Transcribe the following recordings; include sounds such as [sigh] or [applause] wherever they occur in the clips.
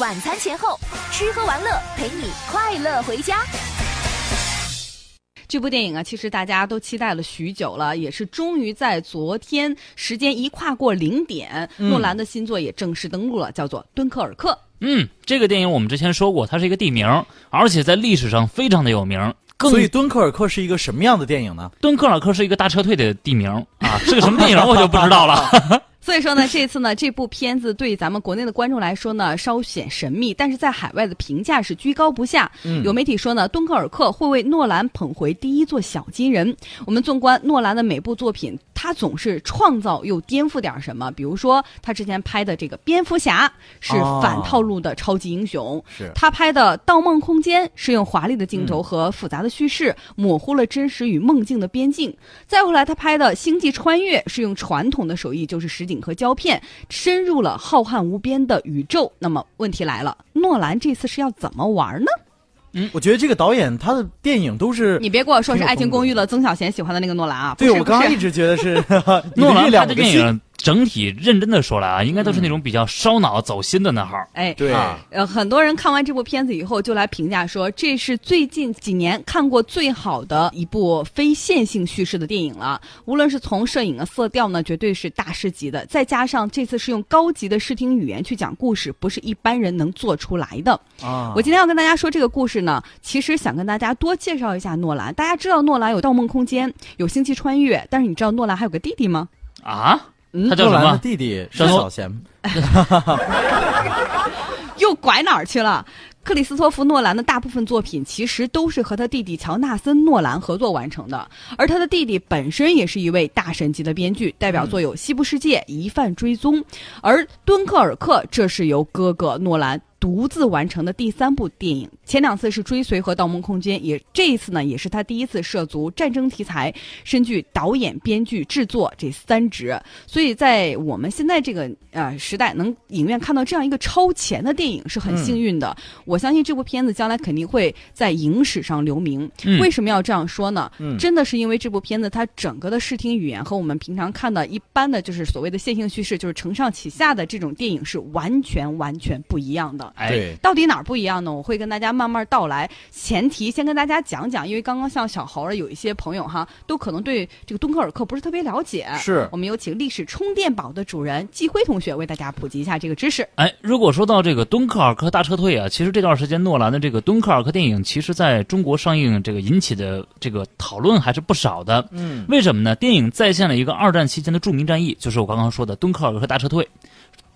晚餐前后，吃喝玩乐陪你快乐回家。这部电影啊，其实大家都期待了许久了，也是终于在昨天，时间一跨过零点，诺兰的新作也正式登陆了，叫做《敦刻尔克》。嗯，这个电影我们之前说过，它是一个地名，而且在历史上非常的有名。所以敦刻尔克是一个什么样的电影呢？敦刻尔克是一个大撤退的地名啊，是个什么电影我就不知道了。[laughs] 所以说呢，这次呢，[laughs] 这部片子对咱们国内的观众来说呢，稍显神秘，但是在海外的评价是居高不下。嗯有媒体说呢，敦刻尔克会为诺兰捧回第一座小金人。我们纵观诺兰的每部作品，他总是创造又颠覆点什么。比如说，他之前拍的这个蝙蝠侠是哦反套路的超级英雄，是他拍的《盗梦空间》是用华丽的镜头和复杂的叙事模糊了真实与梦境的边境。再后来，他拍的《星际穿越》是用传统的手艺，就是实景和胶片，深入了浩瀚无边的宇宙。那么问题来了，诺兰这次是要怎么玩呢？我觉得这个导演他的电影都是，你别跟我说是《爱情公寓》了，曾小贤喜欢的那个诺兰啊！对我刚刚一直觉得是 [laughs] 诺兰拍的电影整体认真的说来啊，应该都是那种比较烧脑、走心的那号。哎，对，啊呃，很多人看完这部片子以后，就来评价说，这是最近几年看过最好的一部非线性叙事的电影了。无论是从摄影的色调呢，绝对是大师级的，再加上这次是用高级的视听语言去讲故事，不是一般人能做出来的。啊，我今天要跟大家说这个故事呢，其实想跟大家多介绍一下诺兰。大家知道诺兰有《盗梦空间》，有《星际穿越》，但是你知道诺兰还有个弟弟吗？啊，嗯他叫什的弟弟是小贤，[laughs] 又拐哪儿去了？克里斯托弗·诺兰的大部分作品其实都是和他弟弟乔纳森·诺兰合作完成的，而他的弟弟本身也是一位大神级的编剧，代表作有《西部世界》《疑犯追踪》，而《敦刻尔克》这是由哥哥诺兰。独自完成的第三部电影，前两次是《追随》和《盗梦空间》，也这一次呢，也是他第一次涉足战争题材，身具导演、编剧、制作这三职。所以在我们现在这个呃时代，能影院看到这样一个超前的电影是很幸运的。我相信这部片子将来肯定会在影史上留名。嗯为什么要这样说呢？嗯真的是因为这部片子它整个的视听语言和我们平常看的一般的就是所谓的线性叙事，就是承上启下的这种电影是完全完全不一样的。哎，对，到底哪儿不一样呢？我会跟大家慢慢道来。前提先跟大家讲讲，因为刚刚像小猴儿有一些朋友哈，都可能对这个敦刻尔克不是特别了解。是我们有请历史充电宝的主人季辉同学为大家普及一下这个知识。哎，如果说到这个敦刻尔克大撤退啊，其实这段时间诺兰的这个敦刻尔克电影，其实在中国上映这个引起的这个讨论还是不少的。嗯，为什么呢？电影再现了一个二战期间的著名战役，就是我刚刚说的敦刻尔克大撤退。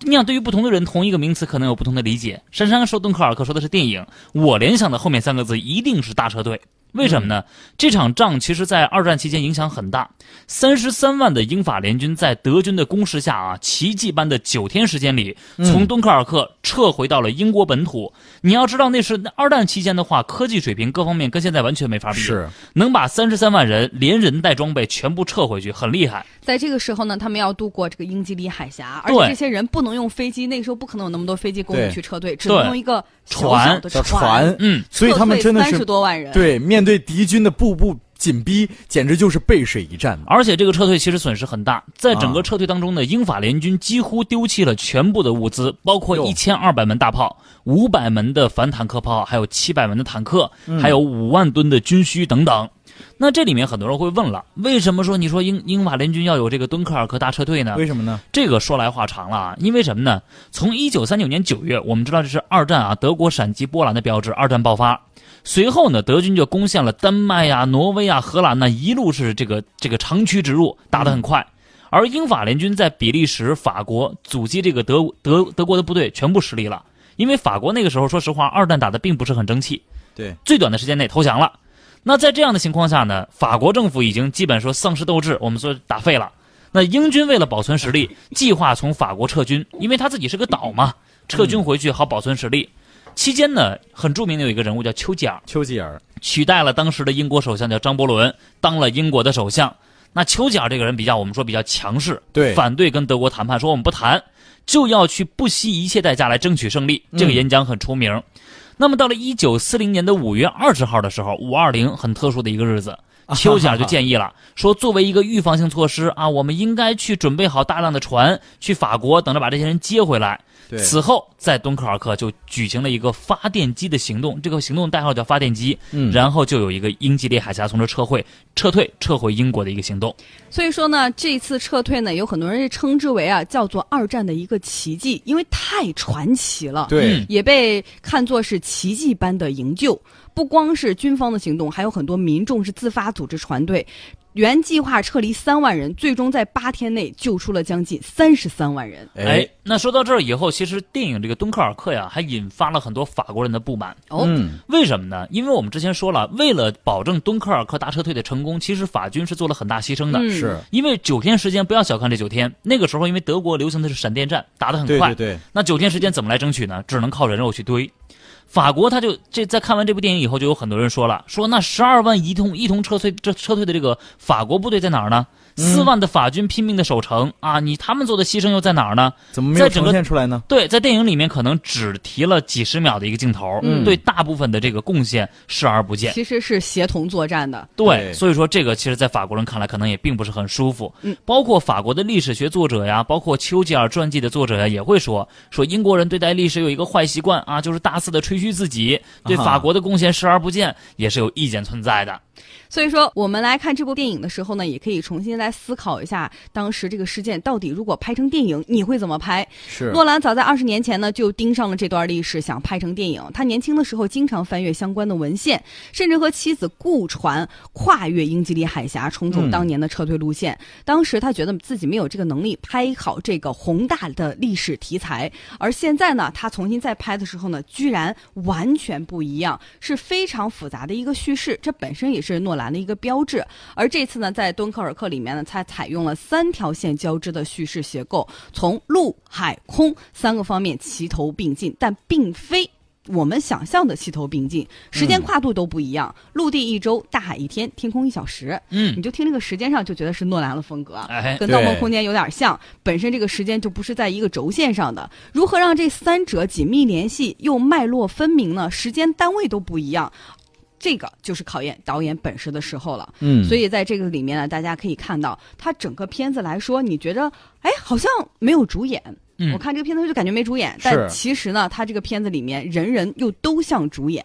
你想，对于不同的人，同一个名词可能有不同的理解。珊珊说敦刻尔克说的是电影，我联想的后面三个字一定是大车队。为什么呢？这场仗其实在二战期间影响很大，三十三万的英法联军在德军的攻势下啊，奇迹般的九天时间里，从敦刻尔克撤回到了英国本土。你要知道，那是二战期间的话，科技水平各方面跟现在完全没法比。是能把三十三万人连人带装备全部撤回去，很厉害。在这个时候呢，他们要渡过这个英吉利海峡，而且这些人不能用飞机，那个时候不可能有那么多飞机供你去撤退，只能用一个小小船的小船，嗯，所以他们真的三十是多万人。对面对敌军的步步紧逼，简直就是背水一战。而且这个撤退其实损失很大，在整个啊撤退当中呢，英法联军几乎丢弃了全部的物资，包括一千二百门大炮、五百门的反坦克炮，还有七百门的坦克，嗯还有五万吨的军需等等。那这里面很多人会问了，为什么说你说英英法联军要有这个敦刻尔克大撤退呢？为什么呢？这个说来话长了啊，因为什么呢？从一九三九年九月，我们知道这是二战啊，德国闪击波兰的标志。二战爆发，随后呢，德军就攻陷了丹麦呀、挪威啊、荷兰呐，一路是这个这个长驱直入，打得很快。而英法联军在比利时、法国阻击这个德德德国的部队全部失利了，因为法国那个时候说实话，二战打得并不是很争气，对，最短的时间内投降了。那在这样的情况下呢，法国政府已经基本说丧失斗志，我们说打废了。那英军为了保存实力，[laughs] 计划从法国撤军，因为他自己是个岛嘛，撤军回去好保存实力。期间呢，很著名的有一个人物叫丘吉尔，丘吉尔，取代了当时的英国首相叫张伯伦，当了英国的首相。那丘吉尔这个人比较，我们说比较强势，对反对跟德国谈判，说我们不谈，就要去不惜一切代价来争取胜利。这个嗯演讲很出名。那么到了一九四零年的五月二十号的时候，五二零很特殊的一个日子，丘吉尔就建议了，说作为一个预防性措施啊，我们应该去准备好大量的船去法国，等着把这些人接回来。对此后，在敦刻尔克就举行了一个发电机的行动，这个行动代号叫发电机。嗯然后就有一个英吉利海峡从这撤回、撤退、撤回英国的一个行动。所以说呢，这次撤退呢，有很多人称之为啊，叫做二战的一个奇迹，因为太传奇了。对嗯，也被看作是奇迹般的营救。不光是军方的行动，还有很多民众是自发组织船队。原计划撤离三万人，最终在八天内救出了将近三十三万人。哎，那说到这儿以后，其实电影这个敦刻尔克呀，还引发了很多法国人的不满。哦，嗯，为什么呢？因为我们之前说了，为了保证敦刻尔克大撤退的成功，其实法军是做了很大牺牲的。嗯是，因为九天时间，不要小看这九天。那个时候，因为德国流行的是闪电战，打得很快。对对对，那九天时间怎么来争取呢？只能靠人肉去堆。法国他就这在看完这部电影以后，就有很多人说了，说那十二万一同一同撤退这撤退的这个法国部队在哪儿呢？四万的法军拼命的守城啊，你他们做的牺牲又在哪儿呢？怎么没有在整个呈现出来呢？对，在电影里面可能只提了几十秒的一个镜头，嗯对大部分的这个贡献视而不见。其实是协同作战的。对，所以说这个其实，在法国人看来，可能也并不是很舒服。嗯，包括法国的历史学作者呀，包括丘吉尔传记的作者呀，也会说说英国人对待历史有一个坏习惯啊，就是大肆的吹嘘自己，对啊法国的贡献视而不见，也是有意见存在的。所以说，我们来看这部电影的时候呢，也可以重新来思考一下当时这个事件到底如果拍成电影，你会怎么拍？是诺兰早在二十年前呢就盯上了这段历史，想拍成电影。他年轻的时候经常翻阅相关的文献，甚至和妻子雇船跨越英吉利海峡，重走嗯当年的撤退路线。当时他觉得自己没有这个能力拍好这个宏大的历史题材，而现在呢，他重新再拍的时候呢，居然完全不一样，是非常复杂的一个叙事。这本身也是诺兰的一个标志。而这次呢，在敦刻尔克里面呢，它采用了三条线交织的叙事结构，从陆海空三个方面齐头并进，但并非。我们想象的齐头并进，时间跨度都不一样，陆地一周，大海一天，天空一小时。嗯你，就听这个时间上就觉得是诺兰的风格。哎，跟《盗梦空间》有点像，本身这个时间就不是在一个轴线上的。如何让这三者紧密联系又脉络分明呢？时间单位都不一样，这个就是考验导演本事的时候了。嗯，所以在这个里面呢，大家可以看到，它整个片子来说，你觉得哎，好像没有主演。嗯我看这个片子就感觉没主演，但其实呢，它这个片子里面人人又都像主演。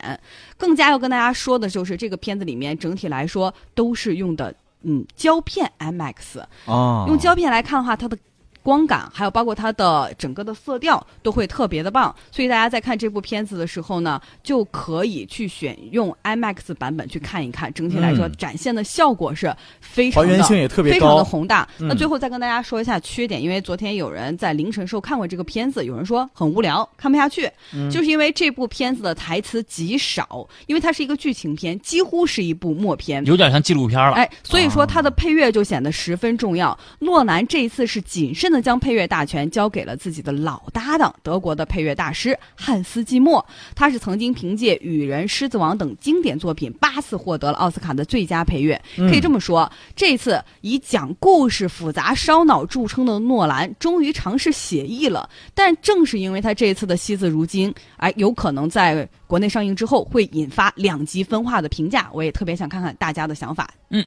更加要跟大家说的就是，这个片子里面整体来说都是用的嗯胶片 MX，啊，用胶片来看的话，它的光感还有包括它的整个的色调都会特别的棒。所以大家在看这部片子的时候呢，就可以去选用 IMAX 版本去看一看。整体来说，嗯展现的效果是非常的还原性也特别非常的。宏大。嗯那最后再跟大家说一下缺点，因为昨天有人在凌晨时候看过这个片子，有人说很无聊，看不下去，嗯就是因为这部片子的台词极少，因为它是一个剧情片，几乎是一部默片。有点像纪录片了。哎，所以说它的配乐就显得十分重要。诺兰这一次是谨慎的将配乐大权交给了自己的老搭档，德国的配乐大师汉斯季默。他是曾经凭借《雨人》《狮子王》等经典作品八次获得了奥斯卡的最佳配乐。可以这么说，这次以讲故事复杂烧脑著称的诺兰，终于尝试写意了。但正是因为他这次的惜字如金，哎，有可能在国内上映之后会引发两极分化的评价。我也特别想看看大家的想法。嗯，